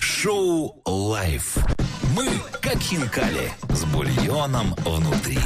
Шоу «Live». Мы как хинкали с бульоном внутри.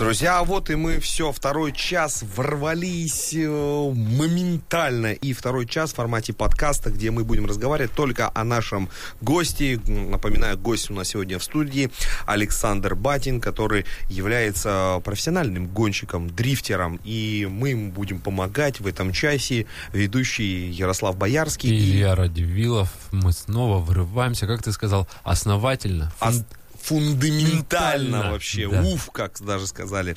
Друзья, а вот и мы все, второй час ворвались э, моментально. И второй час в формате подкаста, где мы будем разговаривать только о нашем госте. Напоминаю, гость у нас сегодня в студии Александр Батин, который является профессиональным гонщиком, дрифтером. И мы ему будем помогать в этом часе. Ведущий Ярослав Боярский. И Илья Радивилов. Мы снова врываемся, как ты сказал, основательно. Ос- фундаментально Ментально, вообще. да. Уф, как даже сказали.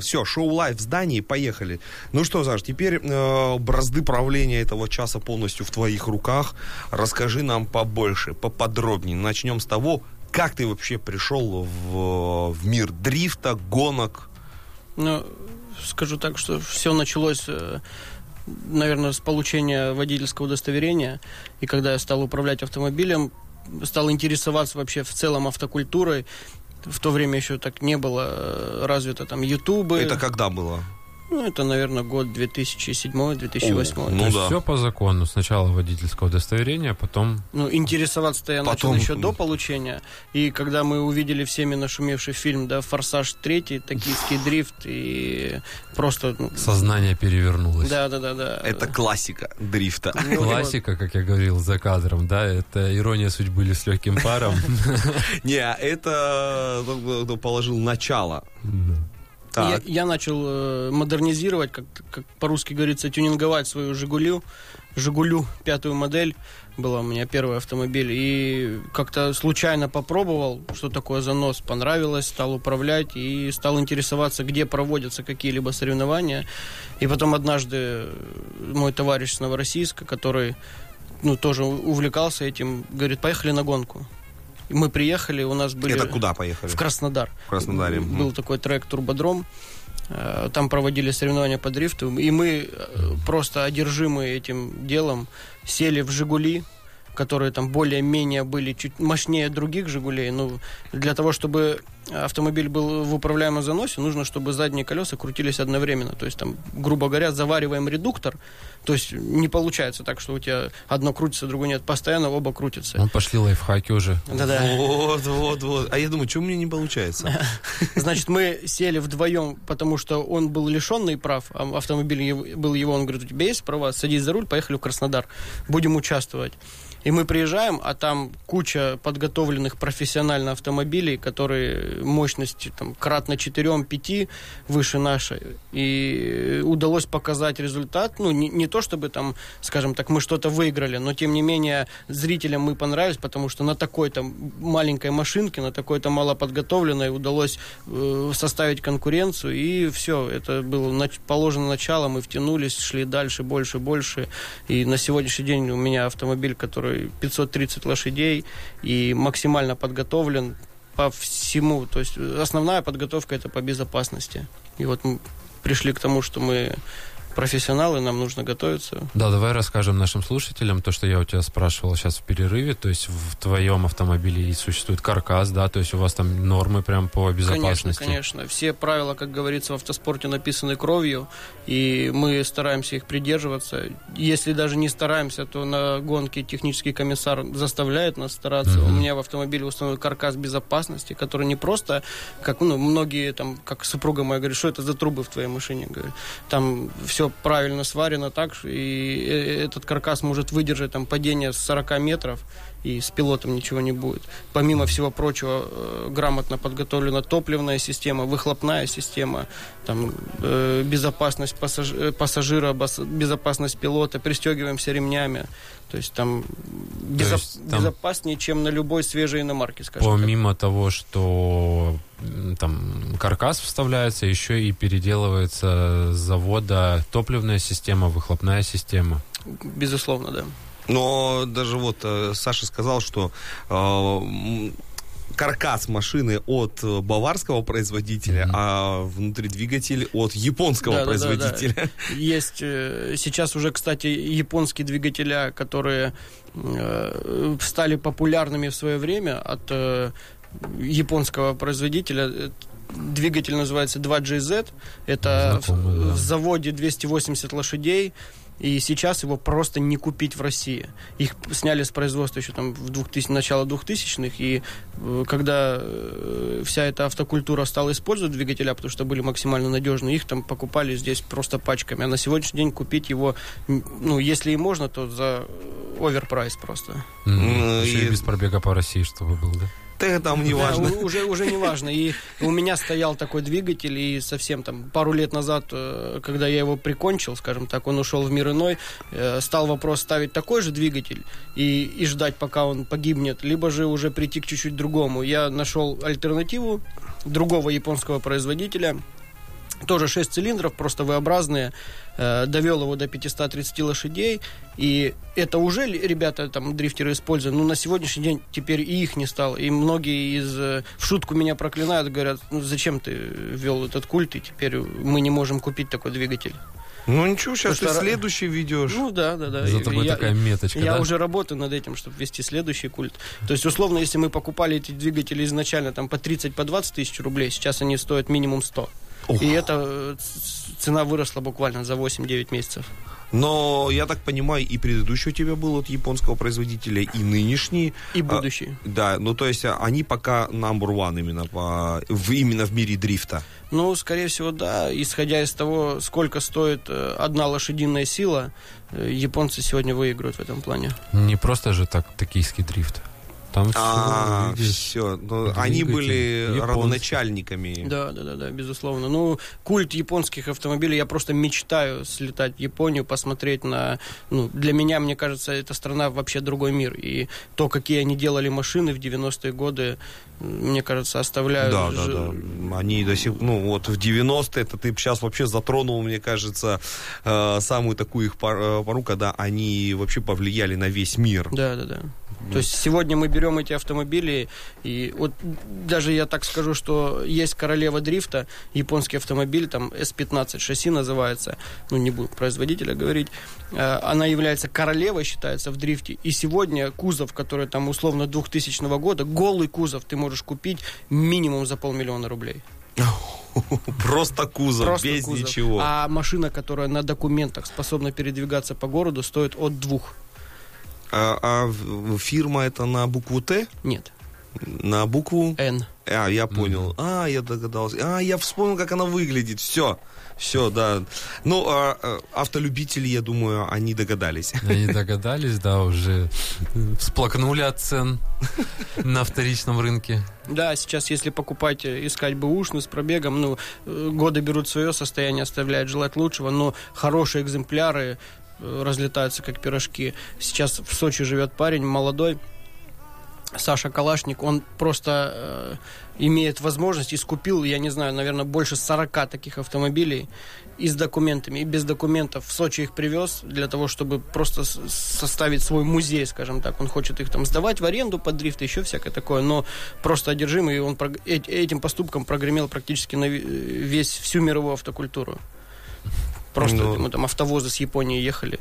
все, шоу Live в здании, поехали. Ну что, Саш, теперь э, бразды правления этого часа полностью в твоих руках. Расскажи нам побольше, поподробнее. Начнем с того, как ты вообще пришел в, в мир дрифта, гонок. Ну, скажу так, что все началось, э, наверное, с получения водительского удостоверения. И когда я стал управлять автомобилем, стал интересоваться вообще в целом автокультурой. В то время еще так не было э, развито там ютубы. Это когда было? Ну, это, наверное, год 2007-2008. О, То ну да. все по закону. Сначала водительского удостоверения, а потом... Ну, интересоваться-то я Потом- начал еще до получения. И когда мы увидели всеми нашумевший фильм, да, «Форсаж 3», «Токийский дрифт» и просто... ну, Сознание перевернулось. да, да, да, да. Это классика дрифта. Ну. Классика, как я говорил за кадром, да, это ирония судьбы или с легким паром. Не, это э, положил начало. Я, я начал э, модернизировать, как, как по-русски говорится, тюнинговать свою «Жигулю». «Жигулю» пятую модель была у меня первый автомобиль. И как-то случайно попробовал, что такое занос, понравилось, стал управлять и стал интересоваться, где проводятся какие-либо соревнования. И потом однажды мой товарищ с Новороссийска, который ну, тоже увлекался этим, говорит, поехали на гонку. Мы приехали, у нас были... Это куда поехали? В Краснодар. В Краснодаре. Был такой трек «Турбодром». Э, Там проводили соревнования по дрифту. И мы, э, просто одержимые этим делом, сели в «Жигули», которые там более-менее были чуть мощнее других «Жигулей». Ну, для того, чтобы автомобиль был в управляемом заносе, нужно, чтобы задние колеса крутились одновременно. То есть там, грубо говоря, завариваем редуктор. То есть не получается так, что у тебя одно крутится, другое нет. Постоянно оба крутятся. Ну, пошли лайфхаки уже. Да-да. Вот, вот, вот. А я думаю, что у меня не получается? Значит, мы сели вдвоем, потому что он был лишенный прав, а автомобиль был его, он говорит, у тебя есть права, садись за руль, поехали в Краснодар, будем участвовать. И мы приезжаем, а там куча подготовленных профессионально автомобилей, которые мощностью там, кратно 4-5 выше нашей. И удалось показать результат. Ну, не, не то чтобы там, скажем так, мы что-то выиграли, но тем не менее зрителям мы понравились, потому что на такой-то маленькой машинке, на такой-то малоподготовленной удалось э, составить конкуренцию. И все, это было нач- положено начало, мы втянулись, шли дальше, больше, больше. И на сегодняшний день у меня автомобиль, который 530 лошадей и максимально подготовлен по всему. То есть основная подготовка это по безопасности. И вот мы пришли к тому, что мы профессионалы, нам нужно готовиться. Да, давай расскажем нашим слушателям то, что я у тебя спрашивал сейчас в перерыве. То есть в твоем автомобиле существует каркас, да, то есть у вас там нормы прям по Конечно, безопасности. конечно. Все правила, как говорится, в автоспорте написаны кровью, и мы стараемся их придерживаться. Если даже не стараемся, то на гонке технический комиссар заставляет нас стараться. Мгм. У меня в автомобиле установлен каркас безопасности, который не просто, как ну, многие, там, как супруга моя говорит, что это за трубы в твоей машине? Говорю, там все правильно сварено так, и э, этот каркас может выдержать там падение с 40 метров, и с пилотом ничего не будет. Помимо всего прочего, э, грамотно подготовлена топливная система, выхлопная система, там, э, безопасность пассаж- э, пассажира, бас- безопасность пилота, пристегиваемся ремнями. То есть там, безо- есть там- безопаснее, чем на любой свежей иномарке, скажем так. Помимо того, что там каркас вставляется, еще и переделывается с завода топливная система, выхлопная система. Безусловно, да. Но даже вот э, Саша сказал, что э, каркас машины от э, баварского производителя, Мгм. а внутри двигатель от японского Да, да, да, да. производителя. Есть сейчас уже, кстати, японские двигателя, которые э, стали популярными в свое время от э, японского производителя. Двигатель называется 2GZ. Это в, Знакомый, да. в заводе 280 лошадей. И сейчас его просто не купить в России. Их сняли с производства еще там в 2000, начало 2000-х, и э, когда э, вся эта автокультура стала использовать двигателя, потому что были максимально надежны, их там покупали здесь просто пачками. А на сегодняшний день купить его, ну, если и можно, то за оверпрайс просто. М, Ну, Еще и- и без пробега по России, чтобы был, да? Да, там не важно. Да, уже, уже не важно. И у меня стоял такой двигатель, и совсем там пару лет назад, э, когда я его прикончил, скажем так, он ушел в мир иной, э, стал вопрос ставить такой же двигатель и, и ждать, пока он погибнет, либо же уже прийти к чуть-чуть другому. Я нашел альтернативу другого японского производителя, тоже 6 цилиндров, просто V-образные, э, довел его до 530 лошадей, и это уже ребята, там, дрифтеры используют, но на сегодняшний день теперь и их не стало, и многие из, э, в шутку меня проклинают, говорят, ну зачем ты ввел этот культ, и теперь мы не можем купить такой двигатель. Ну ничего, сейчас ты Потому что- следующий ведешь. Ну да, да, да. За тобой я- такая меточка, я да? уже работаю над этим, чтобы ввести следующий культ. То есть, условно, если мы покупали эти двигатели изначально там по 30, по 20 тысяч рублей, сейчас они стоят минимум 100. Ух. И эта э, цена выросла буквально за 8-9 месяцев. Но я так понимаю, и предыдущий у тебя был от японского производителя, и нынешний. И А, будущий. Да, ну то есть а, они пока number one именно, по, в, именно в мире дрифта. Ну, скорее всего, да. Исходя из того, сколько стоит э, одна лошадиная сила, э, японцы сегодня выиграют в этом плане. Не просто же так токийский дрифт. Там А, все все. Ну, они были японский. родоначальниками. Да, да, да, да, безусловно. Ну, культ японских автомобилей, я просто мечтаю слетать в Японию, посмотреть на... Ну, для меня, мне кажется, эта страна вообще другой мир. И то, какие они делали машины в 90-е годы, мне кажется, оставляют... Да, да, да. Они до сих ну вот в 90-е, это ты сейчас вообще затронул, мне кажется, э, самую такую их пор- э, пору, когда они вообще повлияли на весь мир. Да, да, да. То есть сегодня мы берем эти автомобили, и вот даже я так скажу, что есть королева дрифта, японский автомобиль, там S15 шасси называется, ну не буду производителя говорить, Э, она является королевой, считается, в дрифте, и сегодня кузов, который там условно 2000 года, голый кузов ты можешь купить минимум за полмиллиона рублей. Просто кузов, Просто без кузов. ничего. А машина, которая на документах способна передвигаться по городу, стоит от двух. А, а фирма это на букву Т? Нет, На букву? N. А, я понял. А, я догадался. А, я вспомнил, как она выглядит. Все. Все, да. Ну, а, а, автолюбители, я думаю, они догадались. Они догадались, да, уже всплакнули от цен на вторичном рынке. Да, сейчас, если покупать, э, искать бэушный с пробегом, ну, э, годы берут свое, состояние оставляет желать лучшего, но хорошие экземпляры разлетаются как пирожки. Сейчас в Сочи живет парень молодой, Саша Калашник, он просто э, имеет возможность и скупил, я не знаю, наверное, больше 40 таких автомобилей и с документами, и без документов. В Сочи их привез для того, чтобы просто составить свой музей, скажем так. Он хочет их там сдавать в аренду под дрифт, еще всякое такое, но просто одержимый, и он э- этим поступком прогремел практически на ве- весь, всю мировую автокультуру. Просто Ну. мы там автовозы с Японии ехали.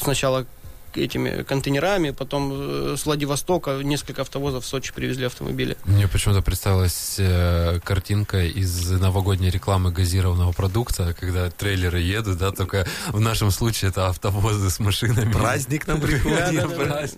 Сначала этими контейнерами, потом э, с Владивостока несколько автовозов в Сочи привезли автомобили. Мне почему-то представилась э, картинка из новогодней рекламы газированного продукта, когда трейлеры едут, да, только в нашем случае это автовозы с машинами. Праздник нам приходит.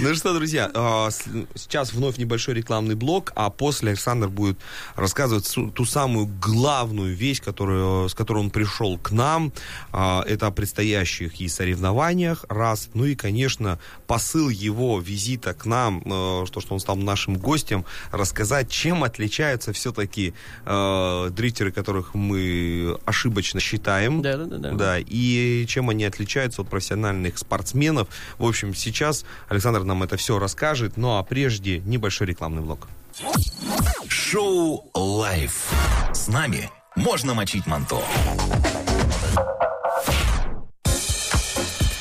Ну что, друзья, а, сейчас вновь небольшой рекламный блок, а после Александр будет рассказывать ту самую главную вещь, которую, с которой он пришел к нам. А, Это о предстоящих и соревнованиях, раз. Ну и, конечно, посыл его визита к нам, э, что, что он стал нашим гостем, рассказать, чем отличаются все-таки дрифтеры, которых мы ошибочно считаем. Да, да, да, да. Да, и чем они отличаются от профессиональных спортсменов. В общем, сейчас Александр нам это все расскажет, ну а прежде небольшой рекламный блок. Шоу «Live». С нами можно мочить манту.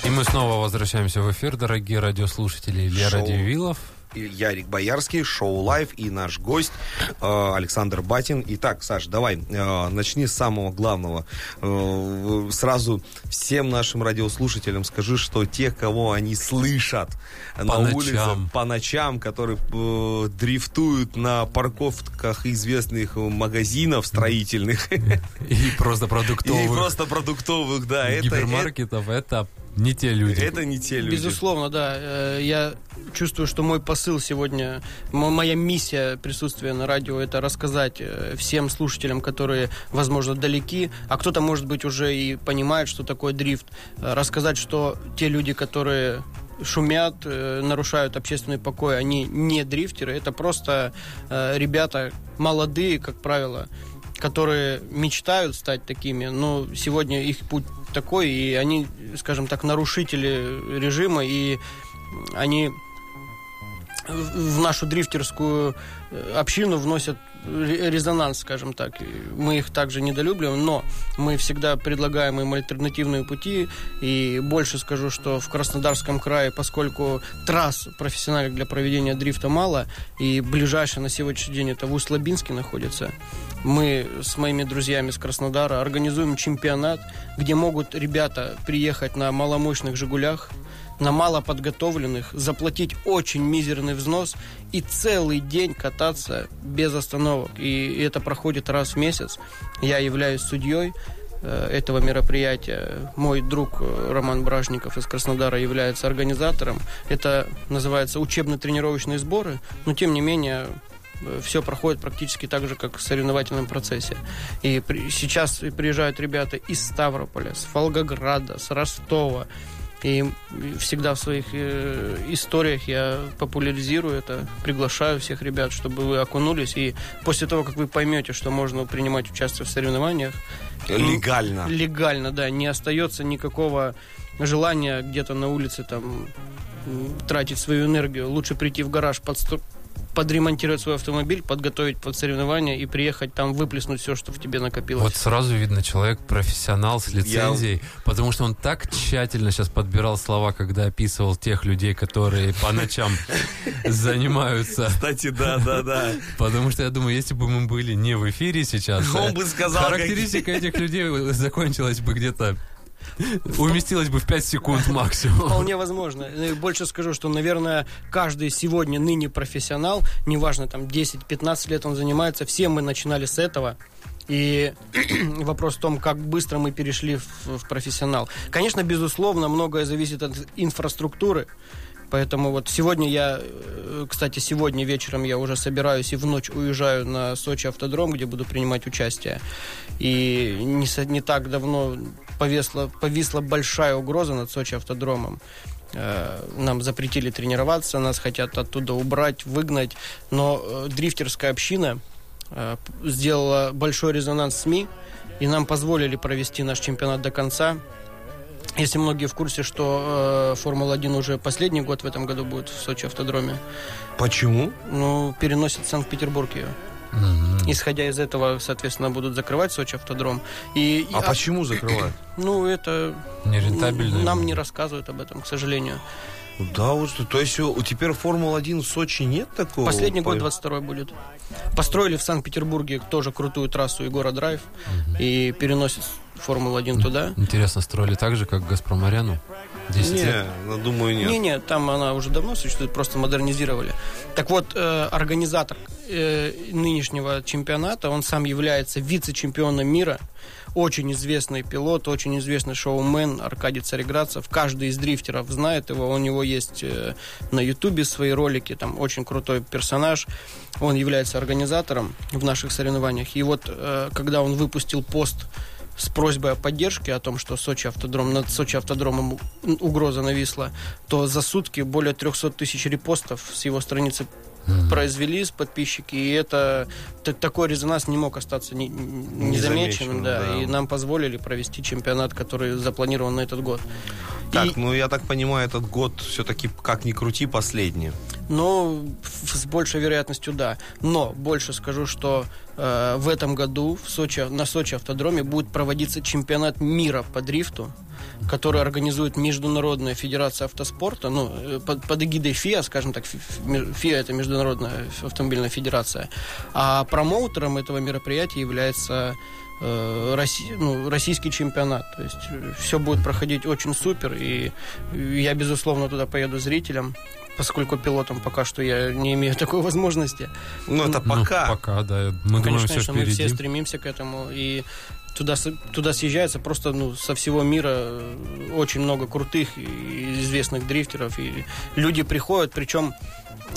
И мы снова возвращаемся в эфир, дорогие радиослушатели. Илья Шоу. Ярик Боярский, шоу «Live» и наш гость э, Александр Батин. Итак, Саш, давай, э, начни с самого главного. Э, сразу всем нашим радиослушателям скажи, что те, кого они слышат По на ночам. улице по ночам, которые дрифтуют на парковках известных магазинов строительных И просто и продуктовых просто продуктовых, да, гипермаркетов, это не те люди. это не те люди. Безусловно, да. Э, Я чувствую, что мой посыл сегодня, моя миссия присутствия на радио, это рассказать э, всем слушателям, которые, возможно, далеки, а кто-то, может быть, уже и понимает, что такое дрифт, э, рассказать, что те люди, которые шумят, нарушают общественный покой, они не дрифтеры, это просто ребята молодые, как правило, которые мечтают стать такими, но сегодня их путь такой, и они, скажем так, нарушители режима, и они в нашу дрифтерскую э, общину вносят резонанс, скажем так. Мы их также недолюбливаем, но мы всегда предлагаем им альтернативные пути. И больше скажу, что в Краснодарском крае, поскольку трасс профессиональных для проведения дрифта мало, и ближайшая на сегодняшний день это в Усть-Лабинске находится, мы с моими друзьями с Краснодара организуем чемпионат, где могут ребята приехать на маломощных «Жигулях», на малоподготовленных, заплатить очень мизерный взнос и целый день кататься без остановок. И это проходит раз в месяц. Я являюсь судьей э, этого мероприятия. Мой друг э, Роман Бражников из Краснодара является организатором. Это называется учебно-тренировочные сборы, но тем не менее все проходит практически так же, как в соревновательном процессе. И при- сейчас приезжают ребята из Ставрополя, с Волгограда, с Ростова. И всегда в своих э, историях я популяризирую это, приглашаю всех ребят, чтобы вы окунулись. И после того, как вы поймете, что можно принимать участие в соревнованиях, Легально. легально, да, не остается никакого желания где-то на улице там тратить свою энергию. Лучше прийти в гараж, подстро- подремонтировать свой автомобиль, подготовить под соревнования и приехать там выплеснуть все, что в тебе накопилось. Вот сразу видно, человек профессионал с лицензией, потому что он так тщательно сейчас подбирал слова, когда описывал тех людей, которые по ночам занимаются. Кстати, да, да, да. Потому что я думаю, если бы мы были не в эфире сейчас, Он бы сказал, характеристика этих людей закончилась бы где-то уместилась бы в 5 секунд максимум. Вполне возможно. И Больше скажу, что, наверное, каждый сегодня ныне профессионал, неважно, там 10-15 лет он занимается, все мы начинали с этого. И вопрос в том, как быстро мы перешли в, в профессионал. Конечно, безусловно, многое зависит от инфраструктуры. Поэтому вот сегодня я, э, кстати, сегодня вечером я уже собираюсь и в ночь уезжаю на Сочи автодром, где буду принимать участие. И не, не так давно повесла, повисла большая угроза над Сочи автодромом. Э, Нам запретили тренироваться, нас хотят оттуда убрать, выгнать. Но э, дрифтерская община сделала большой резонанс СМИ, и нам позволили провести наш чемпионат до конца. Если многие в курсе, что э, Формула-1 уже последний год в этом году будет в Сочи автодроме, Почему? ну, переносит Санкт-Петербург ее. Мгм. Исходя из этого, соответственно, будут закрывать Сочи автодром. И, А а- почему закрывают? Ну, это... Нерентабельно. Нам не рассказывают об этом, к сожалению. Да, вот. То есть у- теперь Формула-1 в Сочи нет такого? Последний год, По- 22 будет. Построили в Санкт-Петербурге тоже крутую трассу Егора Драйв. И переносят Формулу-1 туда. Интересно, строили так же, как Газпром-арену? 10 лет? Не, ну, думаю, нет. Не-не, там она уже давно существует, просто модернизировали. Так вот, э, организатор э, нынешнего чемпионата, он сам является вице-чемпионом мира, очень известный пилот, очень известный шоумен Аркадий Цареградцев. Каждый из дрифтеров знает его, у него есть э, на ютубе свои ролики, там очень крутой персонаж. Он является организатором в наших соревнованиях. И вот, э, когда он выпустил пост с просьбой о поддержке, о том, что Сочи автодром, над Сочи автодромом угроза нависла, то за сутки более 300 тысяч репостов с его страницы произвели с подписчики, и это такой резонанс не мог остаться не- незамеченным, Незамеченным, да, да. и нам позволили провести чемпионат, который запланирован на этот год. Так, И- ну я так понимаю, этот год все-таки как ни крути последний. Но в с большей вероятностью да. Но больше скажу, что э, в этом году в Сочи, на Сочи автодроме будет проводиться чемпионат мира по дрифту, который организует Международная Федерация Автоспорта, ну, э, под, под эгидой ФИА, скажем так, ФИА это Международная автомобильная федерация, а промоутером этого мероприятия является э, Росси, ну, российский чемпионат. То есть все будет проходить очень супер, и я, безусловно, туда поеду зрителям поскольку пилотом пока что я не имею такой возможности. Ну, это пока. Ну, пока, да. Мы конечно, думаем, все мы впереди. все стремимся к этому. И туда, туда съезжается просто ну, со всего мира э, очень много крутых и известных дрифтеров. И люди приходят, причем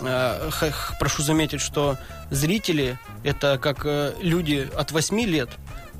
э, прошу заметить, что зрители это как э, люди от 8 лет.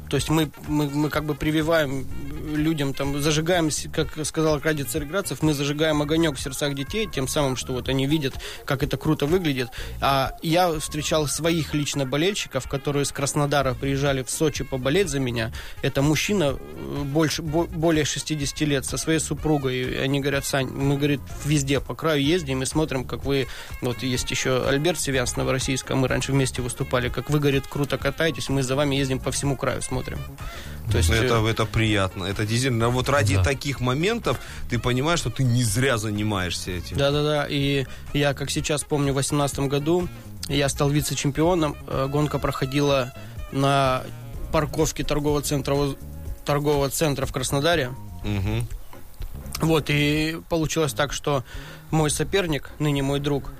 То есть мы, мы, мы как бы прививаем людям, там, зажигаем, как сказал Аркадий Цареградцев, мы зажигаем огонек в сердцах детей, тем самым, что вот они видят, как это круто выглядит. А я встречал своих лично болельщиков, которые с Краснодара приезжали в Сочи поболеть за меня. Это мужчина э, больше, бо- более 60 лет со своей супругой. И они говорят, Сань, мы, говорит, везде по краю ездим и смотрим, как вы... Вот есть еще Альберт Севян с Новороссийска, мы раньше вместе выступали, как вы, говорит, круто катаетесь, мы за вами ездим по всему краю, смотрим. То есть, э, Это, это приятно. Это действительно, вот ради Да. таких моментов ты понимаешь, что ты не зря занимаешься этим. Да-да-да, и я, как сейчас помню, в 2018 году я стал вице-чемпионом. Э, Гонка проходила на парковке торгового центра, торгового центра в Краснодаре. Мгм. Вот, и получилось так, что мой соперник, ныне мой друг,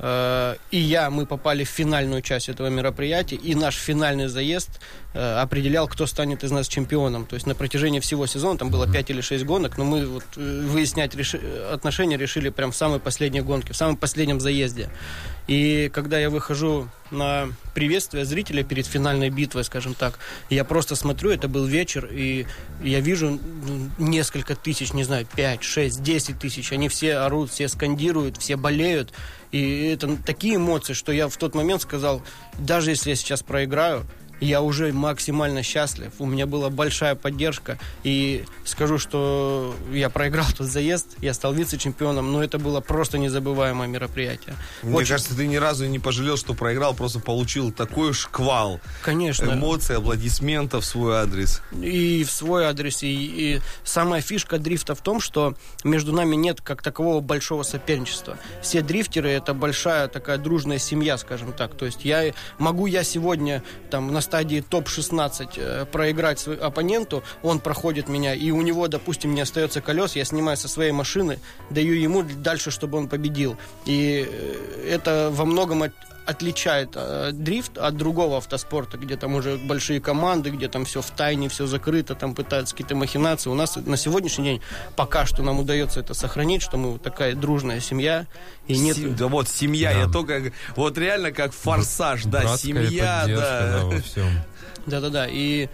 э, и я, мы попали в финальную часть этого мероприятия, и наш финальный заезд э, определял, кто станет из нас чемпионом. То есть на протяжении всего сезона, там было 5 или 6 гонок, но мы вот э, выяснять реши- отношения решили прям в самой последней гонке, в самом последнем заезде. И когда я выхожу на приветствие зрителя перед финальной битвой, скажем так, я просто смотрю, это был вечер, и я вижу несколько тысяч, не знаю, 5, 6, 10 тысяч, они все орут, все скандируют, все болеют, и это такие эмоции, что я в тот момент сказал, даже если я сейчас проиграю, я уже максимально счастлив. У меня была большая поддержка. И скажу, что я проиграл тот заезд, я стал вице-чемпионом, но это было просто незабываемое мероприятие. Мне Очень- кажется, ты ни разу не пожалел, что проиграл, просто получил такой шквал Конечно. эмоций, аплодисментов в свой адрес. И в свой адрес. И, и самая фишка дрифта в том, что между нами нет как такового большого соперничества. Все дрифтеры это большая такая дружная семья, скажем так. То есть я могу я сегодня там на стадии топ-16 э, проиграть оппоненту, он проходит меня, и у него, допустим, не остается колес, я снимаю со своей машины, даю ему дальше, чтобы он победил. И э, это во многом отличает э, дрифт от другого автоспорта, где там уже большие команды, где там все в тайне, все закрыто, там пытаются какие-то махинации. У нас на сегодняшний день пока что нам удается это сохранить, что мы вот такая дружная семья, и нет... Сем- да вот семья, Да. я только... Вот реально как форсаж, да, Братская семья, поддержка, да. во всем. Да-да-да, и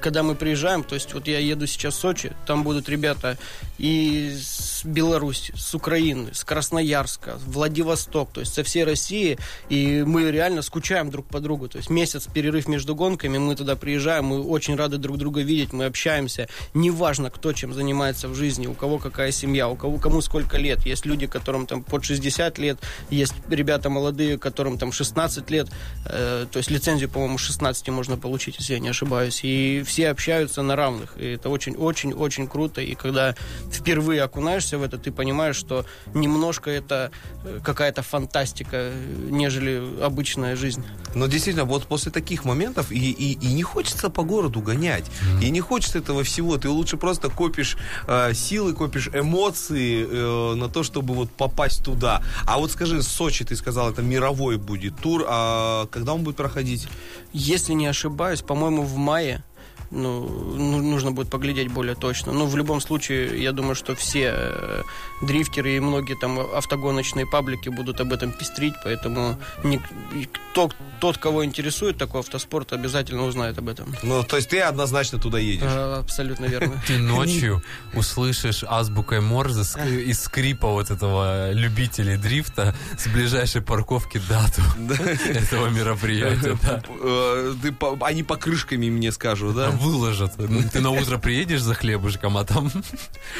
когда мы приезжаем, то есть вот я еду сейчас в Сочи, там будут ребята из Беларуси, с Украины, с Красноярска, Владивосток, то есть со всей России, и мы реально скучаем друг по другу, то есть месяц перерыв между гонками, мы туда приезжаем, мы очень рады друг друга видеть, мы общаемся, неважно, кто чем занимается в жизни, у кого какая семья, у кого кому сколько лет, есть люди, которым там под 60 лет, есть ребята молодые, которым там 16 лет, э, то есть лицензию, по-моему, 16 можно получить, если я не ошибаюсь, и все общаются на равных, и это очень-очень-очень круто, и когда впервые окунаешься в это, ты понимаешь, что немножко это э, какая-то фантастика, э, нежели обычная жизнь. Но действительно, вот после таких моментов и, и, и не хочется по городу гонять. И не хочется этого всего. Ты лучше просто копишь э, силы, копишь эмоции э, на то, чтобы вот попасть туда. А вот скажи, Сочи, ты сказал, это мировой будет тур. А когда он будет проходить? Если не ошибаюсь, по-моему, в мае. Ну, ну, нужно будет поглядеть более точно. Но в любом случае, я думаю, что все э, дрифтеры и многие там автогоночные паблики будут об этом пестрить, поэтому не- и кто, тот, кого интересует такой автоспорт, обязательно узнает об этом. Ну, то есть ты однозначно туда едешь. Э, Абсолютно верно. Ты ночью услышишь азбукой Морзе из скрипа вот этого любителей дрифта с ближайшей парковки дату этого мероприятия. Э, они покрышками мне скажут, да? Выложат. Ты на утро приедешь за хлебушком, а там...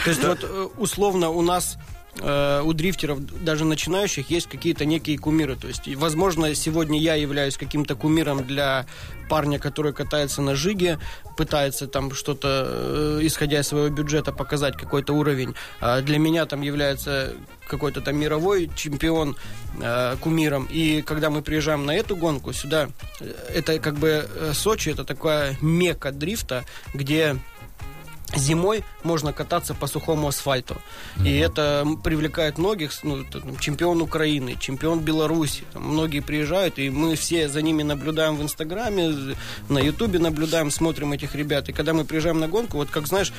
То есть вот э, условно у нас э, у дрифтеров, даже начинающих, есть какие-то некие кумиры. То есть, возможно, сегодня я являюсь каким-то кумиром для парня, который катается на жиге, пытается там что-то, э, исходя из своего бюджета, показать какой-то уровень. А для меня там является какой-то там мировой чемпион э, кумиром. И когда мы приезжаем на эту гонку сюда, э, это как бы э, Сочи, это такая мека дрифта, где зимой можно кататься по сухому асфальту. Mm-hmm. И это привлекает многих, ну, там, чемпион Украины, чемпион Беларуси. Там, многие приезжают, и мы все за ними наблюдаем в Инстаграме, на Ютубе наблюдаем, смотрим этих ребят. И когда мы приезжаем на гонку, вот как знаешь,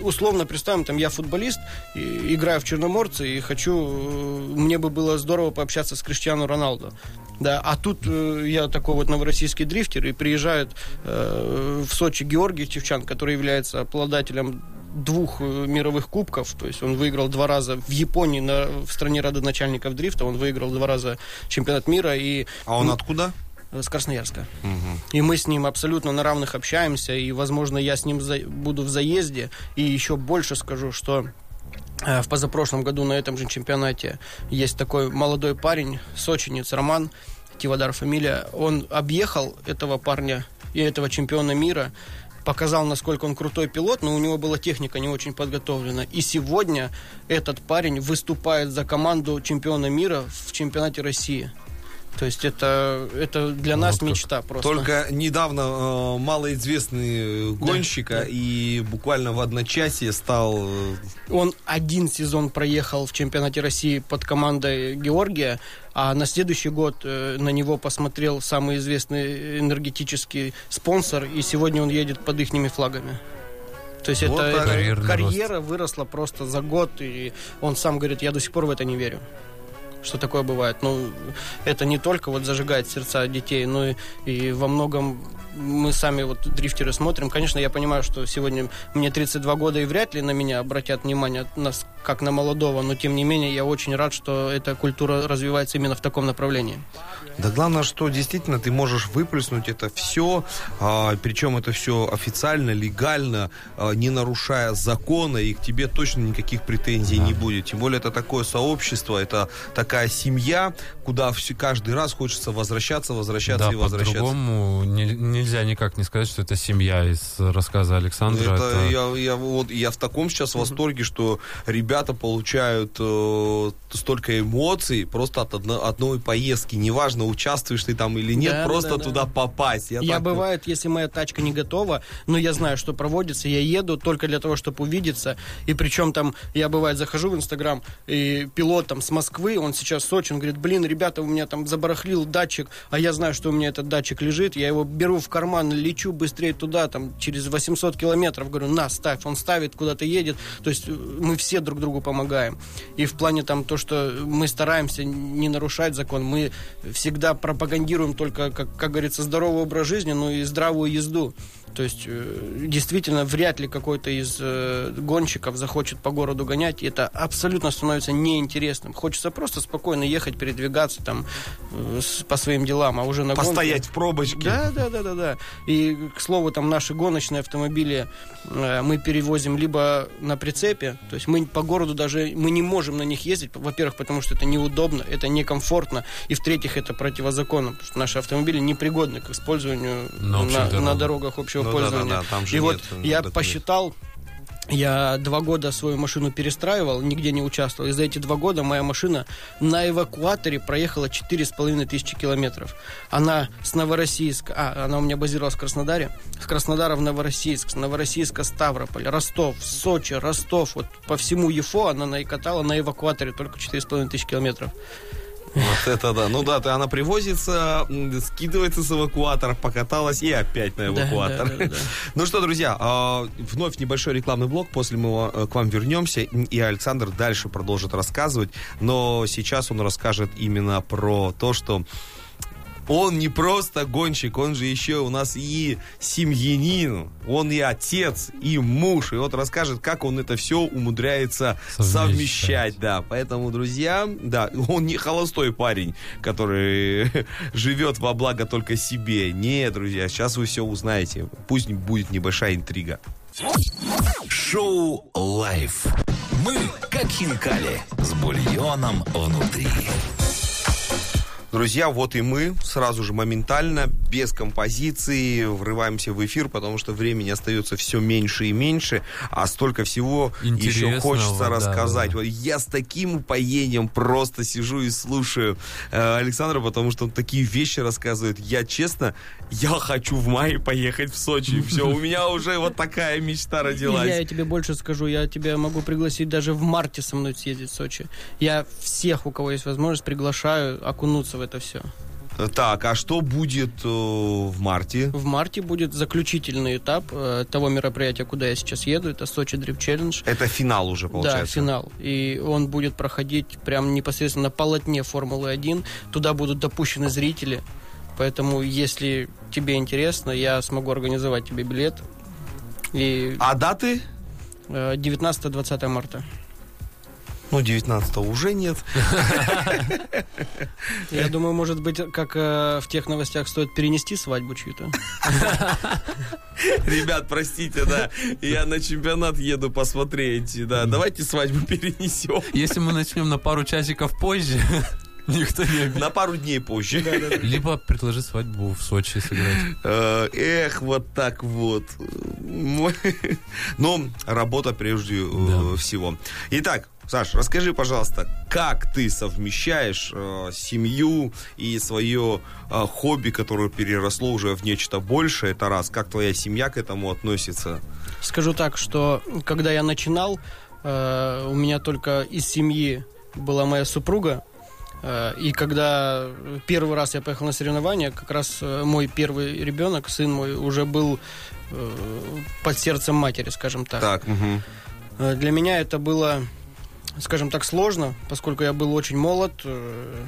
условно представим, там я футболист, и, играю в Черноморце, и хочу, э, мне бы было здорово пообщаться с Криштиану Роналдо. Да, а тут э, я такой вот новороссийский дрифтер, и приезжает э, в Сочи Георгий Чевчан, который является обладателем двух э, мировых кубков, то есть он выиграл два раза в Японии, на, в стране родоначальников дрифта, он выиграл два раза чемпионат мира. И, а он откуда? Э, с Красноярска. Угу. И мы с ним абсолютно на равных общаемся, и, возможно, я с ним за... буду в заезде, и еще больше скажу, что Э, в позапрошлом году на этом же чемпионате есть такой молодой парень, сочинец Роман, Тивадар фамилия. Он объехал этого парня и этого чемпиона мира, показал, насколько он крутой пилот, но у него была техника не очень подготовлена. И сегодня этот парень выступает за команду чемпиона мира в чемпионате России. То есть это, это для нас вот мечта просто. Только недавно э, малоизвестный гонщик, да, да. и буквально в одночасье стал... Э, Он один сезон проехал в чемпионате России под командой Георгия, а на следующий год э, на него посмотрел самый известный энергетический спонсор, и сегодня он едет под их флагами. То есть вот это, это карьера рост. выросла просто за год, и он сам говорит, я до сих пор в это не верю что такое бывает. Ну, это не только вот зажигает сердца детей, но и, и во многом мы сами вот дрифтеры смотрим. Конечно, я понимаю, что сегодня мне 32 года и вряд ли на меня обратят внимание нас как на молодого, но тем не менее я очень рад, что эта культура развивается именно в таком направлении. Да главное, что действительно ты можешь выплеснуть это все, а, причем это все официально, легально, а, не нарушая закона, и к тебе точно никаких претензий да. не будет. Тем более это такое сообщество, это такая семья, куда все, каждый раз хочется возвращаться, возвращаться да, и возвращаться. По-другому не, нельзя никак не сказать, что это семья из рассказа Александра. Это, это... Я, я, вот, я в таком сейчас восторге, что ребята получают э, столько эмоций просто от одно, одной поездки. Неважно, участвуешь ты там или нет, да, просто да, туда да. попасть. Я, я так... бывает, если моя тачка не готова, но я знаю, что проводится, я еду только для того, чтобы увидеться. И причем там, я бывает захожу в Инстаграм, и пилот там с Москвы, он сейчас в Сочи, он говорит, блин, ребята, у меня там забарахлил датчик, а я знаю, что у меня этот датчик лежит, я его беру в карман, лечу быстрее туда, там, через 800 километров, говорю, на, ставь, он ставит, куда-то едет, то есть э, мы все друг другу помогаем. И в плане там то, что мы стараемся не нарушать закон, мы всегда пропагандируем только, как, как говорится, здоровый образ жизни, но и здравую езду. То есть, э, действительно, вряд ли какой-то из э, гонщиков захочет по городу гонять, и это абсолютно становится неинтересным. Хочется просто спокойно ехать, передвигаться там э, по своим делам, а уже на Постоять гонке... в пробочке. Да, да, да, да, да. И, к слову, там наши гоночные автомобили мы перевозим либо на прицепе, то есть мы по городу даже, мы не можем на них ездить, во-первых, потому что это неудобно, это некомфортно, и в-третьих, это противозаконно, потому что наши автомобили непригодны к использованию на, на, на дорогах общего ну, пользования. Да, да, да, там же и нет, вот я посчитал, я два года свою машину перестраивал, нигде не участвовал. И за эти два года моя машина на эвакуаторе проехала четыре с половиной тысячи километров. Она с Новороссийска... А, она у меня базировалась в Краснодаре. С Краснодара в Новороссийск, с Новороссийска Ставрополь, Ростов, Сочи, Ростов. Вот по всему ЕФО она наикатала на эвакуаторе только четыре с половиной тысячи километров. Вот это да. Ну да, она привозится, скидывается с эвакуатора, покаталась и опять на эвакуатор. Да, да, да, ну что, друзья, а, вновь небольшой рекламный блок, после мы э, к вам вернемся, и Александр дальше продолжит рассказывать, но сейчас он расскажет именно про то, что он не просто гонщик, он же еще у нас и семьянин, он и отец, и муж, и вот расскажет, как он это все умудряется совмещать. совмещать, да. Поэтому, друзья, да, он не холостой парень, который живет во благо только себе. Нет, друзья, сейчас вы все узнаете. Пусть будет небольшая интрига. Шоу «Live». Мы как хинкали с бульоном внутри. Друзья, вот и мы сразу же моментально, без композиции, врываемся в эфир, потому что времени остается все меньше и меньше, а столько всего еще хочется да, рассказать. да. Вот я с таким упоением просто сижу и слушаю э, Александра, потому что он такие вещи рассказывает. Я честно, я хочу в мае поехать в Сочи. Все, у меня уже вот такая мечта родилась. Я тебе больше скажу, я тебя могу пригласить даже в марте со мной съездить в Сочи. Я всех, у кого есть возможность, приглашаю окунуться в это все. Так, а что будет э, в марте? В марте будет заключительный этап э, того мероприятия, куда я сейчас еду. Это Сочи Дрифт Челлендж. Это финал уже, получается. Да, финал. И он будет проходить прям непосредственно на полотне Формулы-1. Туда будут допущены зрители. Поэтому, если тебе интересно, я смогу организовать тебе билет. И А даты? э, 19-20 марта. Ну, 19 уже нет. Я думаю, может быть, как э, в тех новостях стоит перенести свадьбу чью-то. Ребят, простите, да, я на чемпионат еду посмотреть, да, давайте свадьбу перенесем. Если мы начнем на пару часиков позже, никто не обидит. На пару дней позже. Либо предложи свадьбу в Сочи сыграть. Э, Эх, вот так вот. Но работа прежде э, всего. Итак, Саш, расскажи, пожалуйста, как ты совмещаешь э, семью и свое э, хобби, которое переросло уже в нечто большее? Это раз. Как твоя семья к этому относится? Скажу так, что когда я начинал, э, у меня только из семьи была моя супруга. Э, и когда первый раз я поехал на соревнования, как раз э, мой первый ребенок, сын мой, уже был э, под сердцем матери, скажем так. Так. Э, Для меня это было, скажем так, сложно, поскольку я был очень молод, э,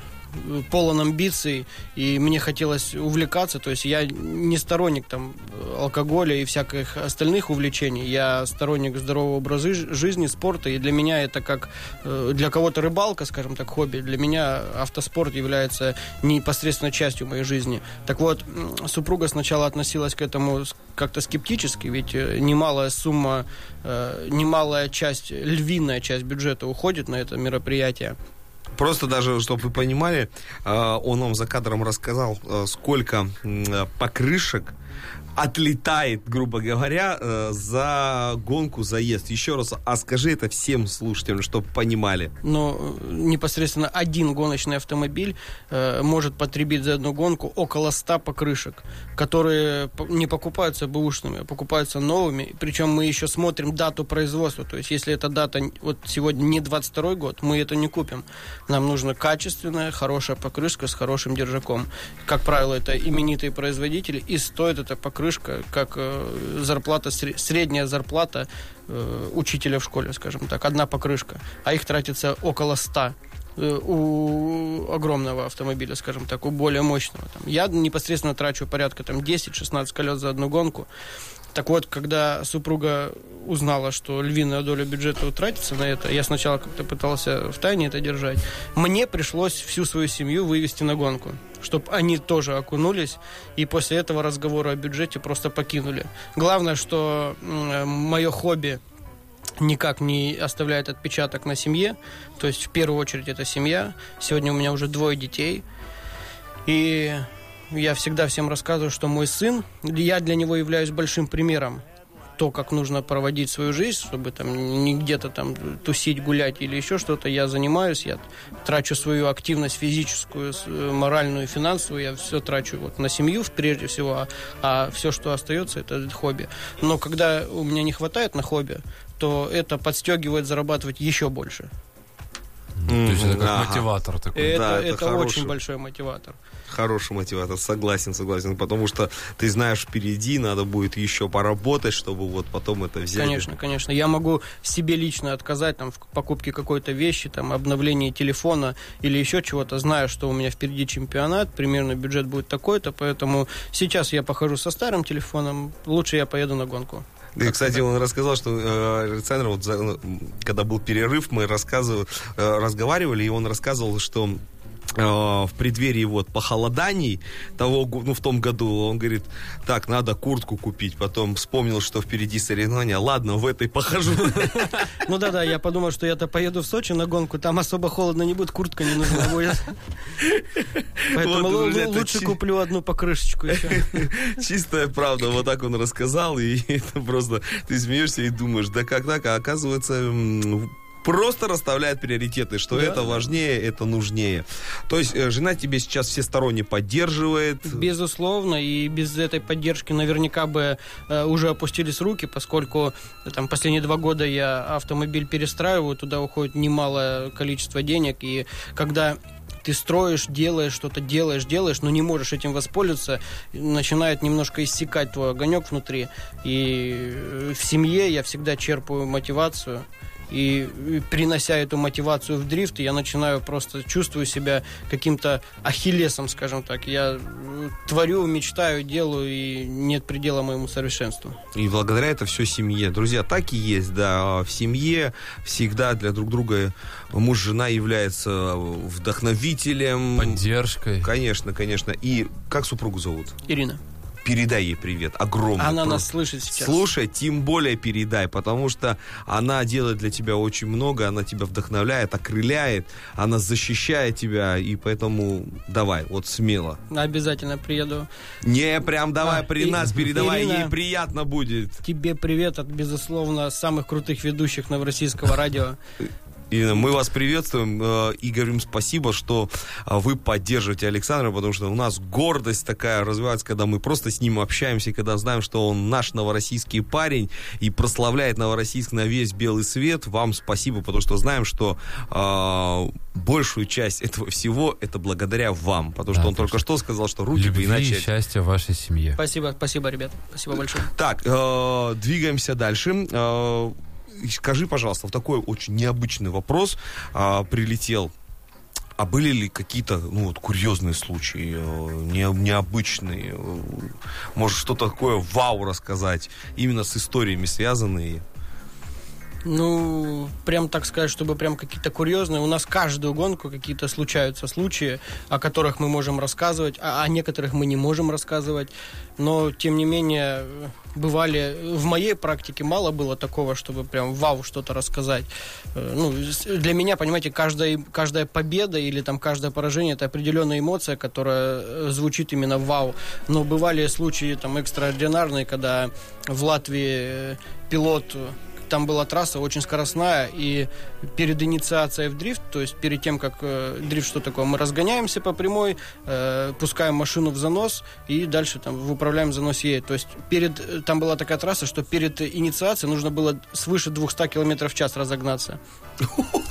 полон амбиций, и мне хотелось увлекаться. То есть я не сторонник там алкоголя и всяких остальных увлечений. Я сторонник здорового образа жи- жизни, спорта, и для меня это как э, для кого-то рыбалка, скажем так, хобби. Для меня автоспорт является непосредственно частью моей жизни. Так вот, супруга сначала относилась к этому как-то скептически, ведь э, немалая сумма, э, немалая часть, львиная часть бюджета уходит на это мероприятие. Просто даже, чтобы вы понимали, э, он нам за кадром рассказал, э, сколько э, покрышек отлетает, грубо говоря, э, за гонку заезд. Еще раз, а скажи это всем слушателям, чтобы понимали. но э, непосредственно один гоночный автомобиль э, может потребить за одну гонку около 100 покрышек, которые не покупаются бэушными, а покупаются новыми. Причем мы еще смотрим дату производства. То есть, если эта дата вот сегодня не 22 год, мы это не купим. Нам нужна качественная, хорошая покрышка с хорошим держаком. Как правило, это именитые производители, и стоит эта покрышка как э, зарплата, сре- средняя зарплата э, учителя в школе, скажем так, одна покрышка, а их тратится около 100 э, у огромного автомобиля, скажем так, у более мощного. Там. Я непосредственно трачу порядка там 10-16 колес за одну гонку. Так вот, когда супруга узнала, что львиная доля бюджета утратится на это, я сначала как-то пытался в тайне это держать, мне пришлось всю свою семью вывести на гонку, чтобы они тоже окунулись, и после этого разговора о бюджете просто покинули. Главное, что мое хобби никак не оставляет отпечаток на семье. То есть, в первую очередь, это семья. Сегодня у меня уже двое детей. И я всегда всем рассказываю, что мой сын, я для него являюсь большим примером то, как нужно проводить свою жизнь, чтобы там не где-то там тусить, гулять или еще что-то, я занимаюсь, я трачу свою активность физическую, э, моральную, финансовую, я все трачу вот на семью прежде всего, а, а все, что остается, это хобби. Но когда у меня не хватает на хобби, то это подстегивает зарабатывать еще больше. То есть это как Ага. мотиватор такой. это, Да, это это хороший. очень большой мотиватор. Хороший мотиватор, согласен, согласен. Потому что ты знаешь, впереди надо будет еще поработать, чтобы вот потом это взять. Конечно, конечно. Я могу себе лично отказать там, в покупке какой-то вещи, там, обновлении телефона или еще чего-то, зная, что у меня впереди чемпионат, примерно бюджет будет такой-то, поэтому сейчас я похожу со старым телефоном, лучше я поеду на гонку. И, кстати, он рассказал, что э, Александр, вот когда был перерыв, мы рассказывали, э, разговаривали, и он рассказывал, что в преддверии вот похолоданий того, го- ну, в том году, он говорит, так, надо куртку купить. Потом вспомнил, что впереди соревнования. Ладно, в этой похожу. Ну да-да, я подумал, что я-то поеду в Сочи на гонку, там особо холодно не будет, куртка не нужна будет. Поэтому лучше куплю одну покрышечку еще. Чистая правда, вот так он рассказал, и это просто ты смеешься и думаешь, да как так, а оказывается просто расставляет приоритеты, что Да. это важнее, это нужнее. То есть э, жена тебе сейчас всесторонне поддерживает. Безусловно, и без этой поддержки наверняка бы э, уже опустились руки, поскольку э, там последние два года я автомобиль перестраиваю, туда уходит немалое количество денег, и когда ты строишь, делаешь что-то, делаешь, делаешь, но не можешь этим воспользоваться, начинает немножко иссякать твой огонек внутри. И в семье я всегда черпаю мотивацию. И принося эту мотивацию в дрифт, я начинаю просто чувствую себя каким-то ахиллесом, скажем так. Я творю, мечтаю, делаю, и нет предела моему совершенству. И благодаря это все семье. Друзья, так и есть, да. В семье всегда для друг друга муж жена является вдохновителем. Поддержкой. Конечно, конечно. И как супругу зовут? Ирина, Передай ей привет. Огромный. она Про- нас слышит сейчас. Слушай, тем более передай, потому что она делает для тебя очень много, она тебя вдохновляет, окрыляет, она защищает тебя, и поэтому давай, вот смело. Обязательно приеду. Не, прям давай А, при и- нас передавай, Ирина. ей приятно будет. Тебе привет от, безусловно, самых крутых ведущих новороссийского радио. Ирина, мы вас приветствуем э, и говорим спасибо, что э, вы поддерживаете Александра, потому что у нас гордость такая развивается, когда мы просто с ним общаемся, и когда знаем, что он наш новороссийский парень и прославляет Новороссийск на весь белый свет. Вам спасибо, потому что знаем, что э, большую часть этого всего это благодаря вам, потому что Да, он только точно. что сказал, что руки бы Любви и иначе счастья в вашей семье. Спасибо, спасибо, ребят. Спасибо большое. Так, э, двигаемся дальше. Э, скажи, пожалуйста, в такой очень необычный вопрос э, прилетел. А были ли какие-то, ну вот, курьезные случаи, э, не- необычные? э, Может, что-то такое вау рассказать, именно с историями связанные? Ну, прям так сказать, чтобы прям какие-то курьезные. У нас каждую гонку какие-то случаются случаи, о которых мы можем рассказывать, а о некоторых мы не можем рассказывать. Но, тем не менее, бывали... В моей практике мало было такого, чтобы прям вау что-то рассказать. Э, Ну, для меня, понимаете, каждая, каждая победа или там каждое поражение это определенная эмоция, которая э, звучит именно вау. Но бывали случаи там экстраординарные, когда в Латвии э, пилот там была трасса очень скоростная, и перед инициацией в дрифт, то есть перед тем, как э, дрифт что такое, мы разгоняемся по прямой, э, пускаем машину в занос, и дальше там в управляем занос едет. То есть перед, э, там была такая трасса, что перед инициацией нужно было свыше 200 км в час разогнаться.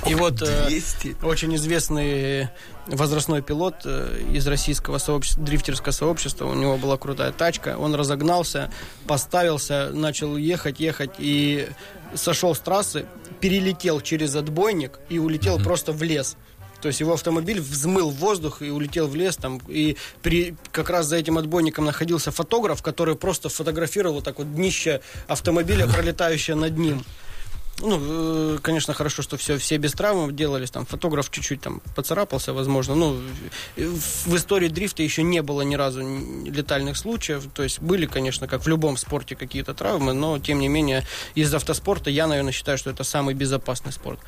И вот... э, 200? очень известный возрастной пилот э, из российского сообщества, дрифтерского сообщества. У него была крутая тачка. Он разогнался, поставился, начал ехать, ехать и сошел с трассы, перелетел через отбойник и улетел просто в лес. То есть его автомобиль взмыл в воздух и улетел в лес. Там, и при, как раз за этим отбойником находился фотограф, который просто фотографировал вот так вот днище автомобиля, пролетающее над ним. Ну, э, конечно, хорошо, что все, все без травм делались. Там фотограф чуть-чуть там поцарапался, возможно. Ну, э, в, истории дрифта еще не было ни разу летальных случаев. То есть были, конечно, как в любом спорте какие-то травмы, но тем не менее из автоспорта я, наверное, считаю, что это самый безопасный спорт.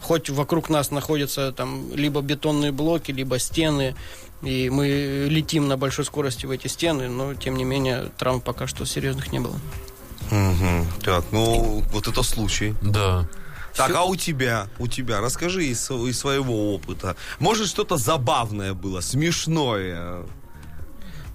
Хоть вокруг нас находятся там либо бетонные блоки, либо стены, и мы летим на большой скорости в эти стены, но тем не менее травм пока что серьезных не было. Мгм. Так, ну, вот это случай. Да. Так, а у тебя, у тебя, расскажи из, из своего опыта. Может, что-то забавное было, смешное?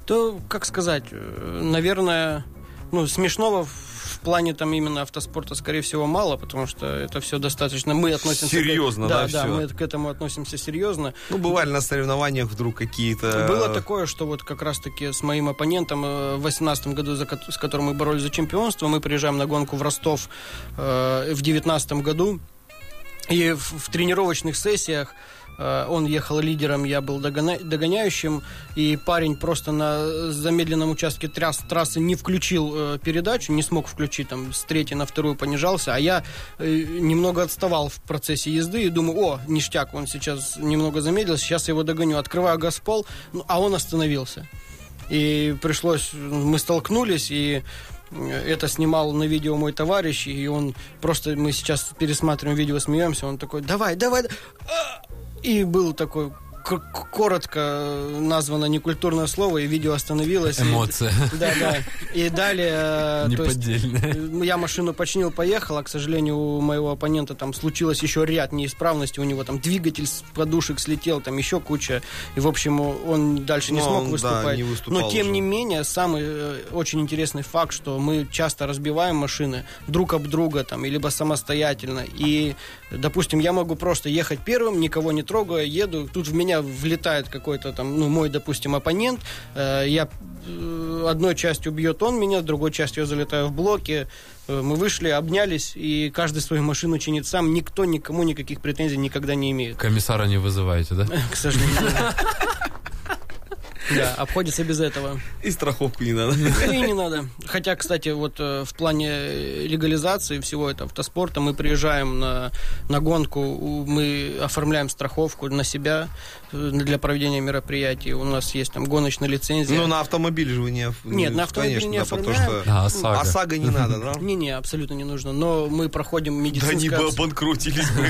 То, как сказать, э, наверное, ну, смешного в плане там именно автоспорта, скорее всего, мало, потому что это все достаточно... Мы относимся... к- Серьезно, да, да, всё? мы к этому относимся серьезно. Ну, бывали на соревнованиях вдруг какие-то... Было такое, что вот как раз-таки с моим оппонентом э, в 2018 году, с которым мы боролись за чемпионство, мы приезжаем на гонку в Ростов э, в 2019 году. И в, тренировочных сессиях он ехал лидером, я был догоня- догоняющим, и парень просто на замедленном участке трасс, трассы не включил э, передачу, не смог включить, там, с третьей на вторую понижался, а я э, немного отставал в процессе езды и думаю, о, ништяк, он сейчас немного замедлился, сейчас я его догоню. Открываю газпол, ну, а он остановился. И пришлось, мы столкнулись, и это снимал на видео мой товарищ, и он просто, мы сейчас пересматриваем видео, смеемся, он такой, давай, давай, а!» И был такой коротко названо некультурное слово, и видео остановилось. Эмоция. И, да, да. И далее... э, Неподдельная. э, я машину починил, поехал, а, к сожалению, у моего оппонента там случилось еще ряд неисправностей, у него там двигатель с подушек слетел, там еще куча, и, в общем, он дальше не Ну, смог он, да, выступать. не выступал Но, тем уже. не менее, самый э, очень интересный факт, что мы часто разбиваем машины друг об друга, там, либо самостоятельно, и, допустим, я могу просто ехать первым, никого не трогая, еду, тут в меня влетает какой-то там, ну, мой, допустим, оппонент, э, я э, одной частью бьет он меня, другой частью я залетаю в блоки. Э, Мы вышли, обнялись, и каждый свою машину чинит сам. Никто никому никаких претензий никогда не имеет, Комиссара не вызываете, да? к сожалению. Да, обходится без этого. И страховку не надо. И не надо. Хотя, кстати, вот э, в плане легализации всего этого автоспорта мы приезжаем на, на гонку, мы оформляем страховку на себя э, для проведения мероприятий. У нас есть там гоночная лицензия. Ну, на автомобиле же вы не... оф- Нет, на автомобиле конечно, не да, потому что- А, ОСАГО. ОСАГО не надо, да? Не-не, абсолютно не нужно. Но мы проходим Да не бы обанкротились бы.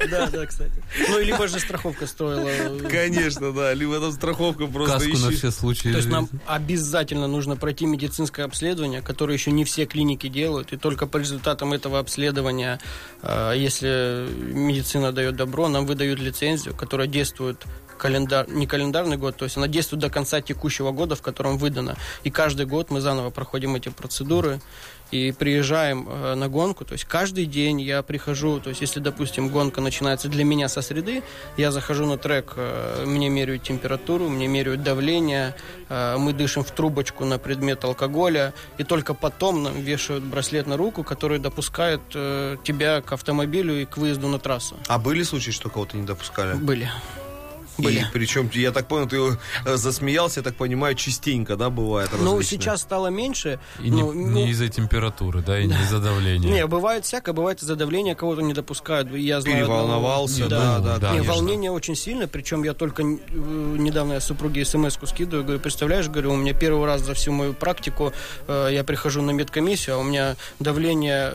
Да, да, кстати. Ну, либо же страховка стоила. э, Конечно, да. Либо там страховка просто Каску на все случаи То есть нам обязательно нужно пройти медицинское обследование, которое еще не все клиники делают, и только по результатам этого обследования, э, если медицина дает добро, нам выдают лицензию, которая действует календар, не календарный год, то есть она действует до конца текущего года, в котором выдана. И каждый год мы заново проходим эти процедуры и приезжаем э, на гонку. То есть каждый день я прихожу, то есть если, допустим, гонка начинается для меня со среды, я захожу на трек, э, мне меряют температуру, мне меряют давление, э, мы дышим в трубочку на предмет алкоголя, и только потом нам вешают браслет на руку, который допускает тебя к автомобилю и к выезду на трассу. А были случаи, что кого-то не допускали? Были. И Были. причем, я так понял, ты э, засмеялся, я так понимаю, частенько, да, бывает Ну, сейчас стало меньше. И не, ну, ну, не из-за температуры, да, и не из-за давления. Не, бывает всякое, бывает из-за давления кого-то не допускают. Я знаю одного- Переволновался, да, да, да, да, Не, конечно. волнение очень сильно, причем я только э, недавно я супруге смс-ку скидываю, говорю, представляешь, говорю, у меня первый раз за всю мою практику э, я прихожу на медкомиссию, а у меня давление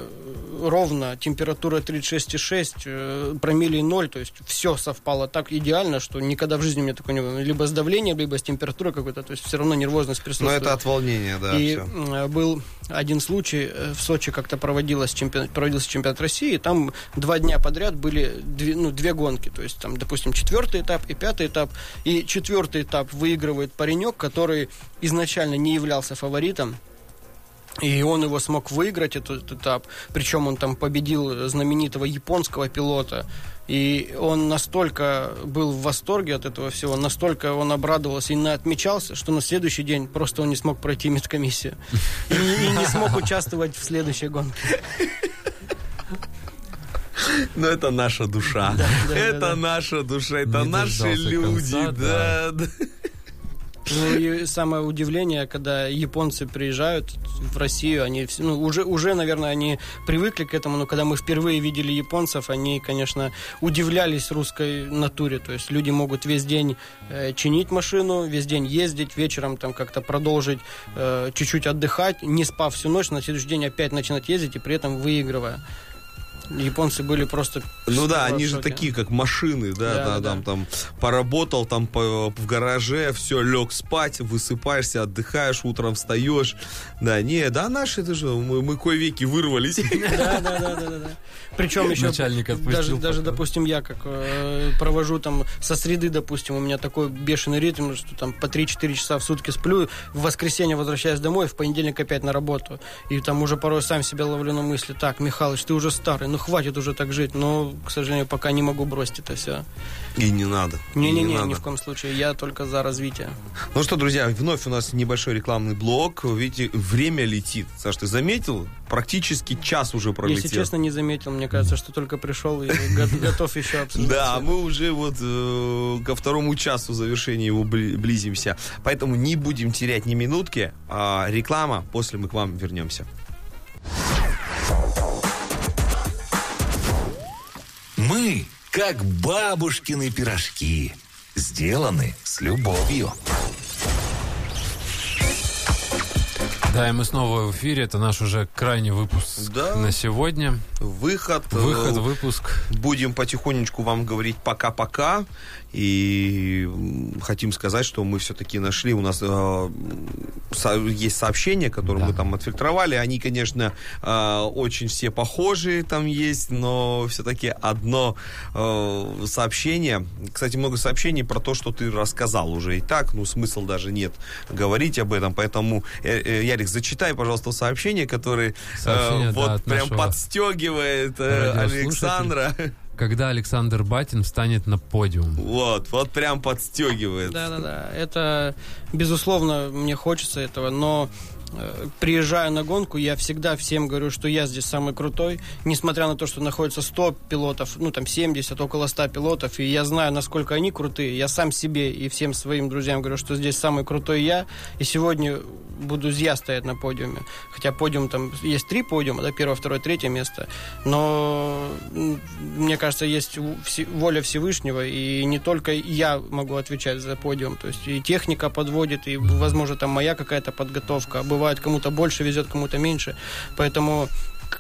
ровно, температура 36,6, э, промилле 0, то есть все совпало так идеально, что никогда в жизни у меня такого не было. Либо с давлением, либо с температурой какой-то, то есть все равно нервозность Но присутствует. это от волнения, да, и все. э, был один случай, э, в Сочи как-то проводилась чемпионат, проводился чемпионат России, и там два дня подряд были две, ну, две гонки, то есть там, допустим, четвертый этап и пятый этап, и четвертый этап выигрывает паренек, который изначально не являлся фаворитом, и он его смог выиграть, этот этап. Причем он там победил знаменитого японского пилота. И он настолько был в восторге от этого всего, настолько он обрадовался и отмечался, что на следующий день просто он не смог пройти медкомиссию. И, не- и не смог участвовать в следующей гонке. Но это наша душа. да, это да. наша душа, это Не наши люди, конца, да, да. Ну и самое удивление, когда японцы приезжают в Россию, они ну, уже, уже, наверное, они привыкли к этому, но когда мы впервые видели японцев, они, конечно, удивлялись русской натуре. То есть люди могут весь день э, чинить машину, весь день ездить, вечером там как-то продолжить э, чуть-чуть отдыхать, не спав всю ночь, на следующий день опять начинать ездить и при этом выигрывая. Японцы были просто... Ну да, они же такие, как машины, да, Да, да, да. там, там поработал там по- в гараже, все, лег спать, высыпаешься, отдыхаешь, утром встаешь. Да, не, да, наши, это же, мы, мы кое-веки вырвались. Да, да, да, да, да. Причем еще Начальник отпустил даже, даже, допустим, я как э, провожу там со среды, допустим, у меня такой бешеный ритм, что там по 3-4 часа в сутки сплю, в воскресенье возвращаюсь домой, в понедельник опять на работу. И там уже порой сам себя ловлю на мысли, так, Михалыч, ты уже старый, ну хватит уже так жить, но, к сожалению, пока не могу бросить это все. И не надо. Не-не-не, ни в коем случае. Я только за развитие. Ну что, друзья, вновь у нас небольшой рекламный блок. Видите, время летит. Саш, ты заметил? Практически час уже пролетел. Если честно, не заметил. Мне кажется, что только пришел и го- готов еще обсуждать. Да, мы уже вот э, ко второму часу завершения его бли- близимся. Поэтому не будем терять ни минутки. А реклама, после мы к вам вернемся. Мы, как бабушкины пирожки, сделаны с любовью. Да, и мы снова в эфире. Это наш уже крайний выпуск Да. на сегодня. Выход. э, Выход, выпуск. Будем потихонечку вам говорить пока-пока. И хотим сказать, что мы все-таки нашли, у нас э, со- есть сообщения, которые Да. мы там отфильтровали. Они, конечно, э, очень все похожие там есть, но все-таки одно э, сообщение. Кстати, много сообщений про то, что ты рассказал уже и так, ну, смысл даже нет говорить об этом. Поэтому, э, э, Ярик, зачитай, пожалуйста, сообщение, которое э, Сообщение, да, вот от прям подстегивает э. Александра. Когда Александр Батин встанет на подиум. Вот, вот прям подстегивает. Да-да-да. Это, безусловно, мне хочется этого, но э, приезжаю на гонку, я всегда всем говорю, что я здесь самый крутой, несмотря на то, что находится 100 пилотов, ну там 70, около 100 пилотов, и я знаю, насколько они крутые, я сам себе и всем своим друзьям говорю, что здесь самый крутой я, и сегодня буду я стоять на подиуме. Хотя подиум там есть три подиума, да, первое, второе, третье место, но мне кажется, есть воля Всевышнего, и не только я могу отвечать за подиум, то есть и техника подводит, и, возможно, там моя какая-то подготовка, а бывает кому-то больше везет, кому-то меньше, поэтому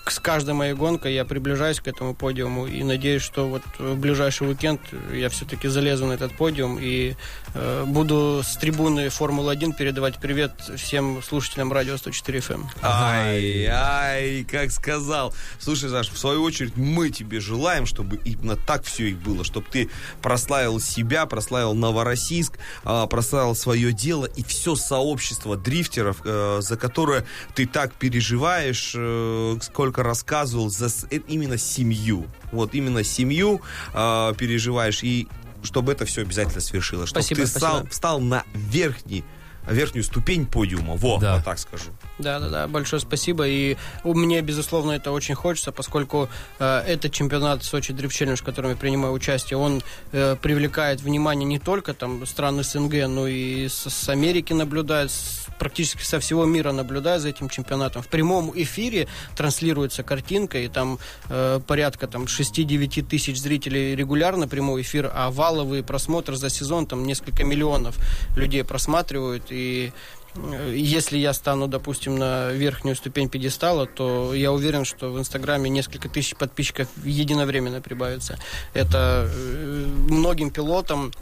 с каждой моей гонкой я приближаюсь к этому подиуму и надеюсь, что вот в ближайший уикенд я все-таки залезу на этот подиум и э, буду с трибуны Формулы-1 передавать привет всем слушателям радио 104 FM. Ай, ай, как сказал. Слушай, Саш, в свою очередь мы тебе желаем, чтобы именно так все и было, чтобы ты прославил себя, прославил Новороссийск, а, прославил свое дело и все сообщество дрифтеров, э, за которое ты так переживаешь, э, сколько рассказывал, за э, именно семью. Вот именно семью э, переживаешь и чтобы это все обязательно свершилось, чтобы Спасибо, ты стал, спасибо. встал на верхний верхнюю ступень подиума. Во, Да. вот так скажу. Да, да, да, большое спасибо. И мне, безусловно, это очень хочется, поскольку э, этот чемпионат Сочи Дрифт Челлендж, в котором я принимаю участие, он э, привлекает внимание не только там стран СНГ, но и с, с Америки наблюдает, с- практически со всего мира наблюдает за этим чемпионатом. В прямом эфире транслируется картинка, и там э, порядка там 6-9 тысяч зрителей регулярно прямой эфир, а валовый просмотр за сезон там несколько миллионов людей просматривают, и э, если я стану, допустим, на верхнюю ступень пьедестала, то я уверен, что в Инстаграме несколько тысяч подписчиков единовременно прибавится. Это э, многим пилотам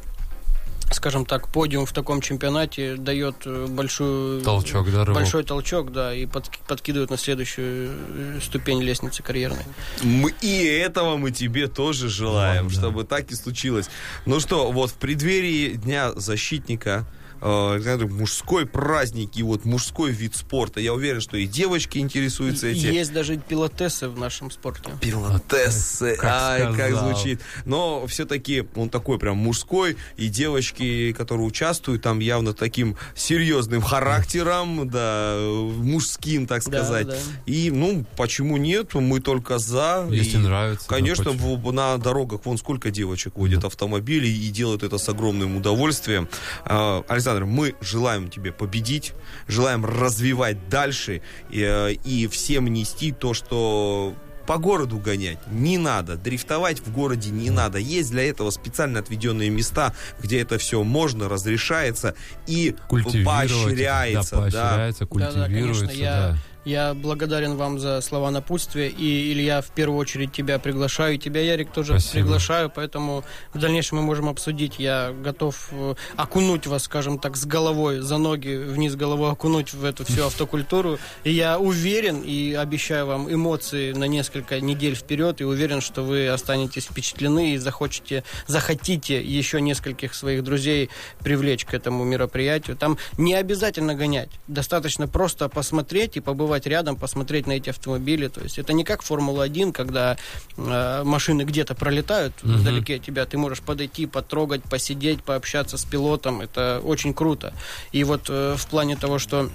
скажем так, подиум в таком чемпионате дает э, большую Толчок, да, рывок. большой толчок, да, и под- подкидывает на следующую э, ступень лестницы карьерной. Мы, и этого мы тебе тоже желаем, Вот, да. чтобы так и случилось. Ну что, вот в преддверии Дня защитника э, Александр, мужской праздник и вот мужской вид спорта. Я уверен, что и девочки интересуются И- этим. Есть даже пилотессы в нашем спорте. Пилотессы, Как ай, как сказал. звучит. Но все-таки он такой прям мужской, и девочки, которые участвуют, там явно таким серьезным характером, да, мужским, так Да, сказать. да. И, ну, почему нет? Мы только за. Если И, нравится, да, Конечно, в- на дорогах вон сколько девочек водят автомобили и делают это с огромным удовольствием. А, Александр, мы желаем тебе победить, желаем развивать дальше и, э, и всем нести то, что по городу гонять не надо, дрифтовать в городе не надо. Есть для этого специально отведенные места, где это все можно, разрешается и поощряется. Да, да. поощряется, культивируется, конечно, я- да. Я благодарен вам за слова напутствия. И, Илья, в первую очередь тебя приглашаю. И тебя, Ярик, тоже Спасибо. приглашаю. Поэтому в дальнейшем мы можем обсудить. Я готов э, окунуть вас, скажем так, с головой, за ноги, вниз головой окунуть в эту всю автокультуру. И я уверен и обещаю вам эмоции на несколько недель вперед. И уверен, что вы останетесь впечатлены и захочете, захотите еще нескольких своих друзей привлечь к этому мероприятию. Там не обязательно гонять. Достаточно просто посмотреть и побывать побывать рядом, посмотреть на эти автомобили. То есть это не как Формула-1, когда э, машины где-то пролетают Мгм. вдалеке от тебя. Ты можешь подойти, потрогать, посидеть, пообщаться с пилотом. Это очень круто. И вот э, в плане того, что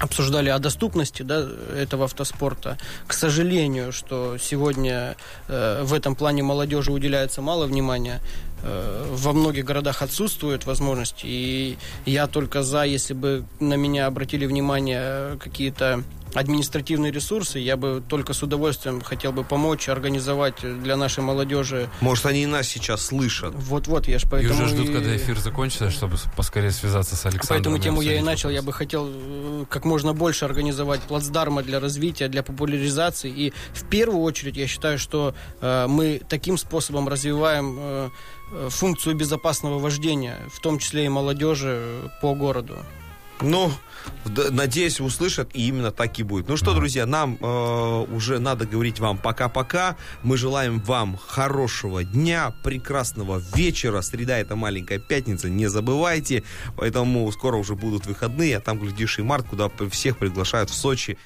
обсуждали о доступности да, этого автоспорта. К сожалению, что сегодня э, в этом плане молодежи уделяется мало внимания. Э, во многих городах отсутствует возможность. И я только за, если бы на меня обратили внимание какие-то административные ресурсы, я бы только с удовольствием хотел бы помочь, организовать для нашей молодежи. Может, они и нас сейчас слышат. Вот-вот, я же И поэтому... уже ждут, и- когда эфир закончится, чтобы поскорее связаться с Александром. Поэтому тему я и начал. Я бы хотел э, как можно больше организовать плацдарма для развития, для популяризации. И в первую очередь я считаю, что э, мы таким способом развиваем э, функцию безопасного вождения, в том числе и молодежи э, по городу. Ну, надеюсь, услышат, и именно так и будет. Ну что, друзья, нам э, уже надо говорить вам пока-пока. Мы желаем вам хорошего дня, прекрасного вечера. Среда это маленькая пятница, не забывайте. Поэтому скоро уже будут выходные, а там, глядишь, и март, куда всех приглашают в Сочи.